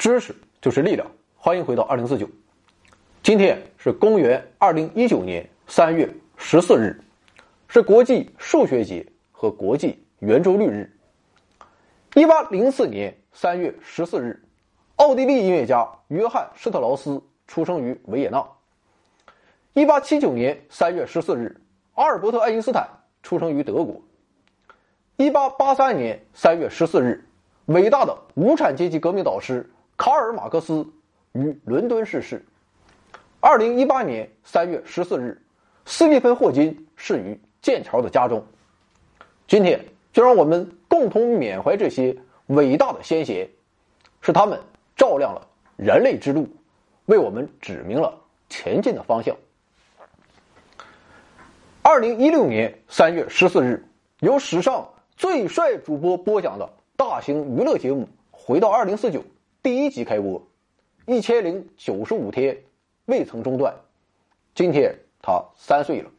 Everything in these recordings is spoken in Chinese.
知识就是力量。欢迎回到二零四九。今天是公元二零一九年三月十四日，是国际数学节和国际圆周率日。一八零四年三月十四日，奥地利音乐家约翰施特劳斯出生于维也纳。一八七九年三月十四日，阿尔伯特爱因斯坦出生于德国。一八八三年三月十四日，伟大的无产阶级革命导师卡尔马克思于伦敦逝世。二零一八年三月十四日，斯蒂芬霍金逝于剑桥的家中。今天，就让我们共同缅怀这些伟大的先贤，是他们照亮了人类之路，为我们指明了前进的方向。二零一六年三月十四日，由史上。最帅主播播讲的大型娱乐节目《回到二零四九》第一集开播，一千零九十五天未曾中断。今天他三岁了。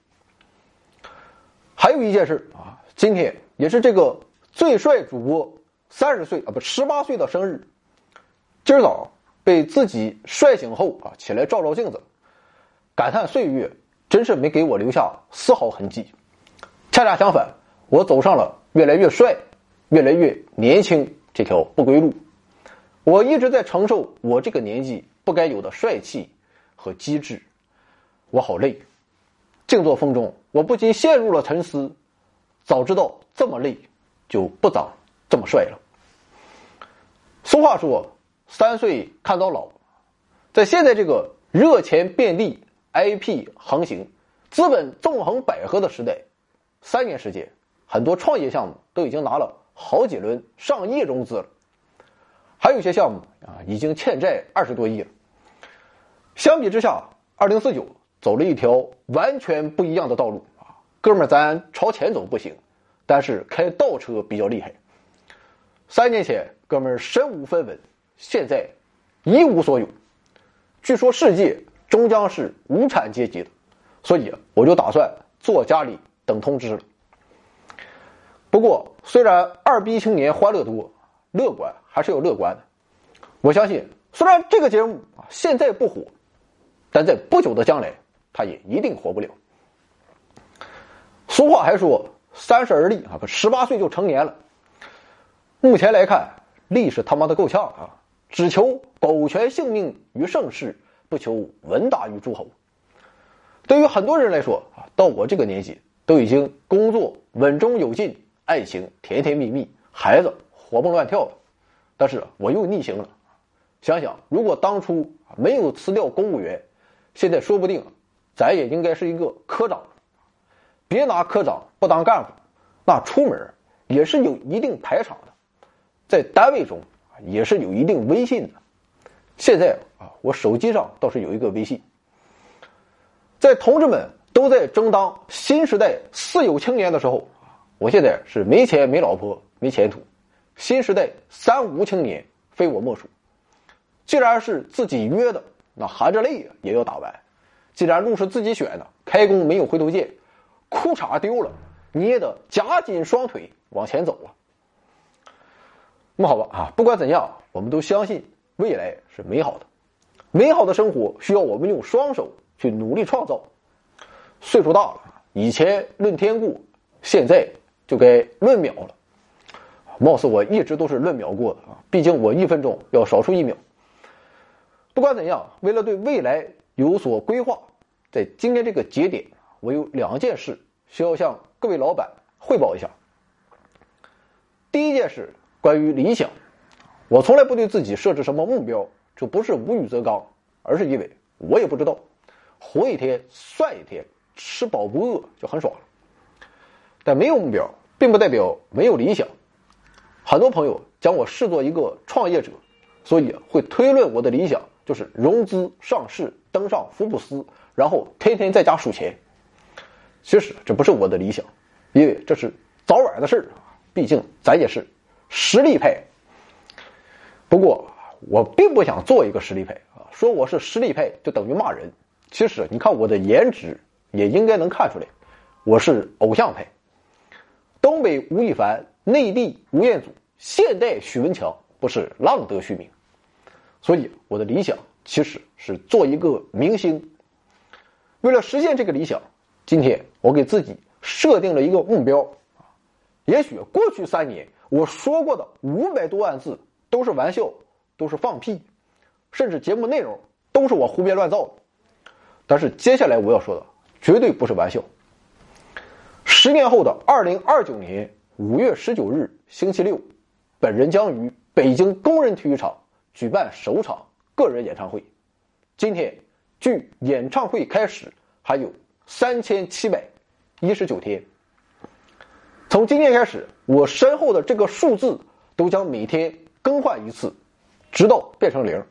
还有一件事啊，今天也是这个最帅主播三十岁啊不十八岁的生日。今儿早被自己帅醒后啊，起来照照镜子，感叹岁月真是没给我留下丝毫痕迹。恰恰相反，我走上了。越来越帅，越来越年轻，这条不归路，我一直在承受我这个年纪不该有的帅气和机智，我好累。静坐风中，我不禁陷入了沉思。早知道这么累，就不长这么帅了。俗话说：“三岁看到老。”在现在这个热钱遍地、IP 横行、资本纵横捭阖的时代，三年时间。很多创业项目都已经拿了好几轮上亿融资了，还有一些项目啊已经欠债二十多亿了。相比之下，二零四九走了一条完全不一样的道路啊，哥们儿，咱朝前走不行，但是开倒车比较厉害。三年前，哥们儿身无分文，现在一无所有。据说世界终将是无产阶级的，所以我就打算坐家里等通知了。不过，虽然二逼青年欢乐多，乐观还是要乐观的。我相信，虽然这个节目啊现在不火，但在不久的将来，它也一定火不了。俗话还说“三十而立”啊，不十八岁就成年了。目前来看，立是他妈的够呛啊！只求苟全性命于盛世，不求闻达于诸侯。对于很多人来说啊，到我这个年纪，都已经工作稳中有进。爱情甜甜蜜蜜，孩子活蹦乱跳的，但是我又逆行了。想想如果当初没有辞掉公务员，现在说不定咱也应该是一个科长。别拿科长不当干部，那出门也是有一定排场的，在单位中也是有一定威信的。现在啊，我手机上倒是有一个微信，在同志们都在争当新时代四有青年的时候。我现在是没钱、没老婆、没前途，新时代三无青年非我莫属。既然是自己约的，那含着泪也要打完。既然路是自己选的，开弓没有回头箭，裤衩丢了，你也得夹紧双腿往前走啊。那么好吧啊，不管怎样，我们都相信未来是美好的，美好的生活需要我们用双手去努力创造。岁数大了，以前论天过，现在。就该论秒了，貌似我一直都是论秒过的啊，毕竟我一分钟要少出一秒。不管怎样，为了对未来有所规划，在今天这个节点，我有两件事需要向各位老板汇报一下。第一件事关于理想，我从来不对自己设置什么目标，这不是无欲则刚，而是因为我也不知道，活一天算一天，吃饱不饿就很爽了。但没有目标。并不代表没有理想，很多朋友将我视作一个创业者，所以会推论我的理想就是融资上市登上福布斯，然后天天在家数钱。其实这不是我的理想，因为这是早晚的事儿毕竟咱也是实力派。不过我并不想做一个实力派啊，说我是实力派就等于骂人。其实你看我的颜值，也应该能看出来，我是偶像派。东北吴亦凡，内地吴彦祖，现代许文强，不是浪得虚名。所以我的理想其实是做一个明星。为了实现这个理想，今天我给自己设定了一个目标。也许过去三年我说过的五百多万字都是玩笑，都是放屁，甚至节目内容都是我胡编乱造的。但是接下来我要说的绝对不是玩笑。十年后的二零二九年五月十九日星期六，本人将于北京工人体育场举办首场个人演唱会。今天距演唱会开始还有三千七百一十九天。从今天开始，我身后的这个数字都将每天更换一次，直到变成零。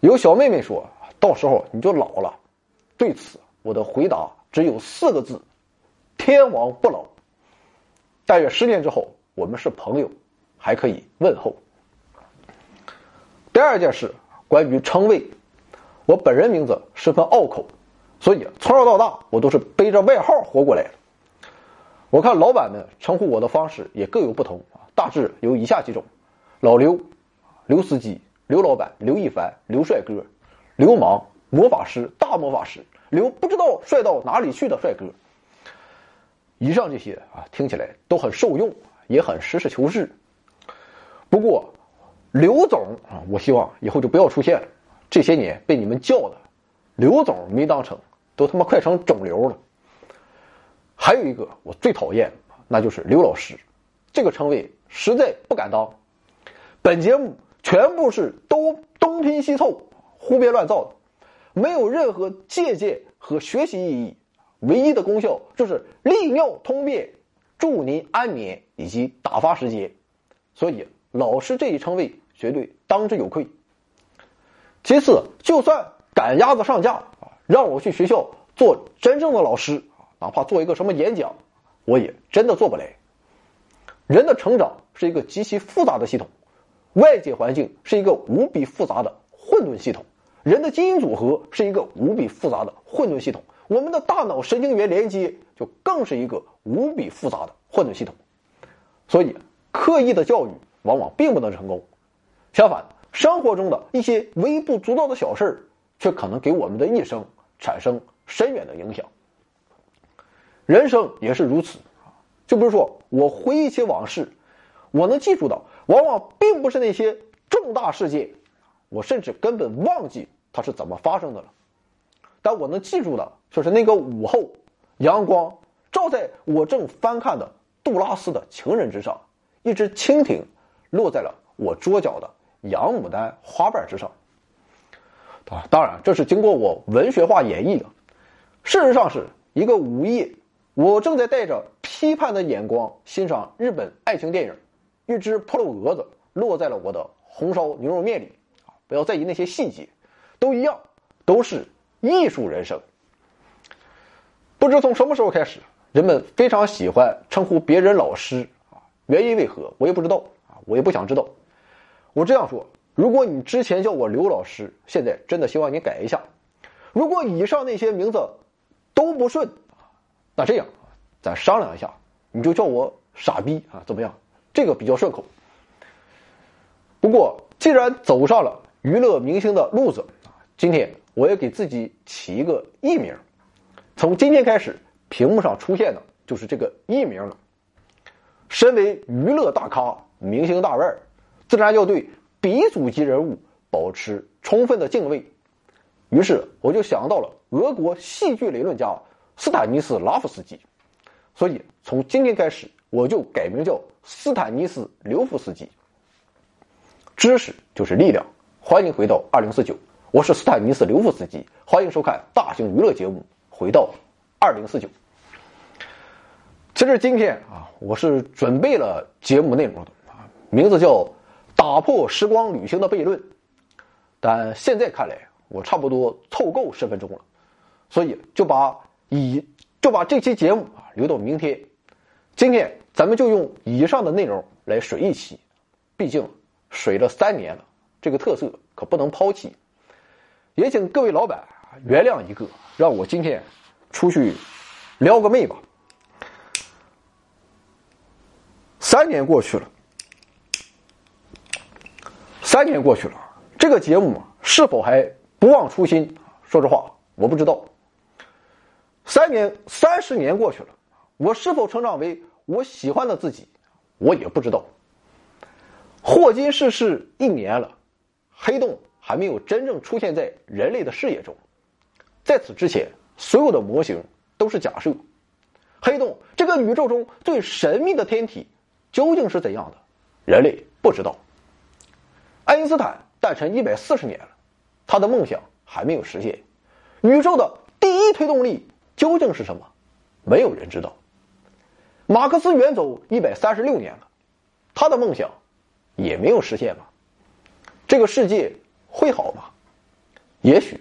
有小妹妹说。到时候你就老了，对此我的回答只有四个字：天王不老。大约十年之后，我们是朋友，还可以问候。第二件事，关于称谓，我本人名字十分拗口，所以从小到大我都是背着外号活过来的。我看老板们称呼我的方式也各有不同啊，大致有以下几种：老刘、刘司机、刘老板、刘一凡、刘帅哥。流氓、魔法师、大魔法师，刘不知道帅到哪里去的帅哥。以上这些啊，听起来都很受用，也很实事求是。不过，刘总啊，我希望以后就不要出现了。这些年被你们叫的，刘总没当成，都他妈快成肿瘤了。还有一个我最讨厌，那就是刘老师，这个称谓实在不敢当。本节目全部是都东拼西凑。胡编乱造的，没有任何借鉴和学习意义，唯一的功效就是利尿通便，助您安眠以及打发时间。所以老师这一称谓绝对当之有愧。其次，就算赶鸭子上架啊，让我去学校做真正的老师哪怕做一个什么演讲，我也真的做不来。人的成长是一个极其复杂的系统，外界环境是一个无比复杂的混沌系统。人的基因组合是一个无比复杂的混沌系统，我们的大脑神经元连接就更是一个无比复杂的混沌系统。所以，刻意的教育往往并不能成功。相反，生活中的一些微不足道的小事，却可能给我们的一生产生深远的影响。人生也是如此就比如说，我回忆起往事，我能记住的，往往并不是那些重大事件，我甚至根本忘记。它是怎么发生的了？但我能记住的，就是那个午后，阳光照在我正翻看的杜拉斯的情人之上，一只蜻蜓落在了我桌角的洋牡丹花瓣之上。啊，当然这是经过我文学化演绎的。事实上是一个午夜，我正在带着批判的眼光欣赏日本爱情电影，一只破漏蛾子落在了我的红烧牛肉面里。啊，不要在意那些细节。都一样，都是艺术人生。不知从什么时候开始，人们非常喜欢称呼别人老师啊，原因为何我也不知道啊，我也不想知道。我这样说：如果你之前叫我刘老师，现在真的希望你改一下。如果以上那些名字都不顺那这样咱商量一下，你就叫我傻逼啊，怎么样？这个比较顺口。不过既然走上了娱乐明星的路子，今天我也给自己起一个艺名，从今天开始，屏幕上出现的就是这个艺名了。身为娱乐大咖、明星大腕儿，自然要对鼻祖级人物保持充分的敬畏。于是我就想到了俄国戏剧理论家斯坦尼斯拉夫斯基，所以从今天开始，我就改名叫斯坦尼斯刘夫斯基。知识就是力量，欢迎回到二零四九。我是斯坦尼斯刘夫斯基，欢迎收看大型娱乐节目《回到二零四九》。其实今天啊，我是准备了节目内容的啊，名字叫《打破时光旅行的悖论》，但现在看来，我差不多凑够十分钟了，所以就把以就把这期节目啊留到明天。今天咱们就用以上的内容来水一期，毕竟水了三年了，这个特色可不能抛弃。也请各位老板原谅一个，让我今天出去撩个妹吧。三年过去了，三年过去了，这个节目是否还不忘初心？说实话，我不知道。三年、三十年过去了，我是否成长为我喜欢的自己，我也不知道。霍金逝世一年了，黑洞还没有真正出现在人类的视野中。在此之前，所有的模型都是假设。黑洞这个宇宙中最神秘的天体究竟是怎样的？人类不知道。爱因斯坦诞辰一百四十年了，他的梦想还没有实现。宇宙的第一推动力究竟是什么？没有人知道。马克思远走一百三十六年了，他的梦想也没有实现吗？这个世界会好吗？也许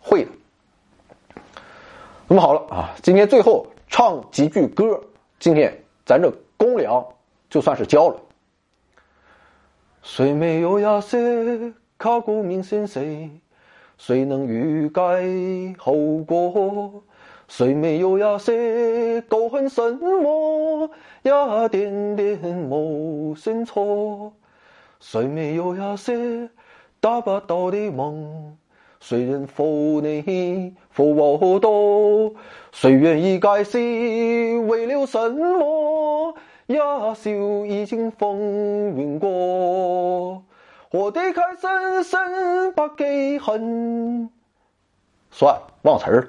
会的。那么好了啊，今天最后。唱几句歌，今天咱这公粮就算是交了。谁没有一些刻骨铭心？谁谁能预改后果？谁没有呀？谁狗恨什么一？点点谋生错。谁没有一些达不到的梦？谁人负你负我多？谁愿意改写？为了什么？一笑已经风云过，我的开心心不记恨。算忘词儿。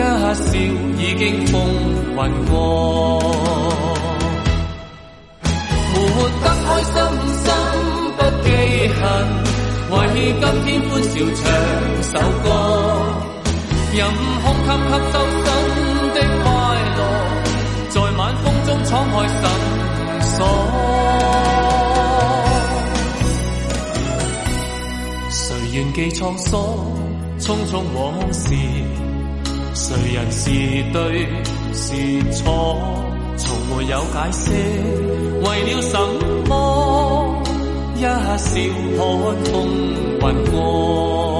一笑已经风云过，活得开心心不记恨，为今天欢笑唱首歌，任空吸吸收新的快乐，在晚风中敞开心锁。谁愿记沧桑，匆匆往事。谁人是对是错，从没有解释，为了什么？一笑看风云过。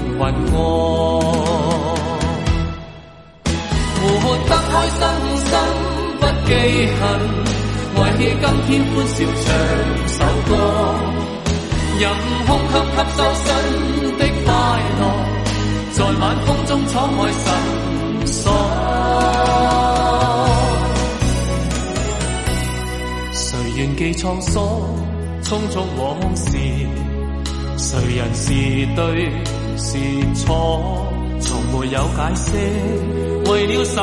云过，活得开心心不记恨，为今天欢笑唱首歌，任空吸吸收新的快乐，在晚风中敞开心锁。谁愿记沧桑，匆匆往事，谁人是对？是错，从没有解释，为了什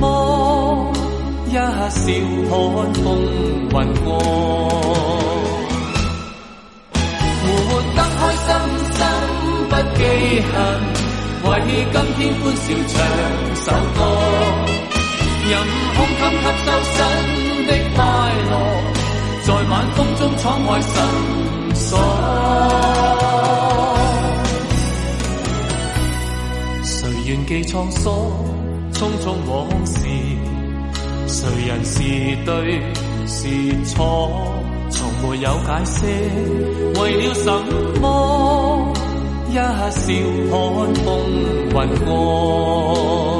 么？一笑看风云过，活得开心心不记恨，为今天欢笑唱首歌，任空襟吸收新的快乐，在晚风中敞开心锁。记沧桑，匆匆往事，谁人是对是错，从没有解释，为了什么？一笑看风云过。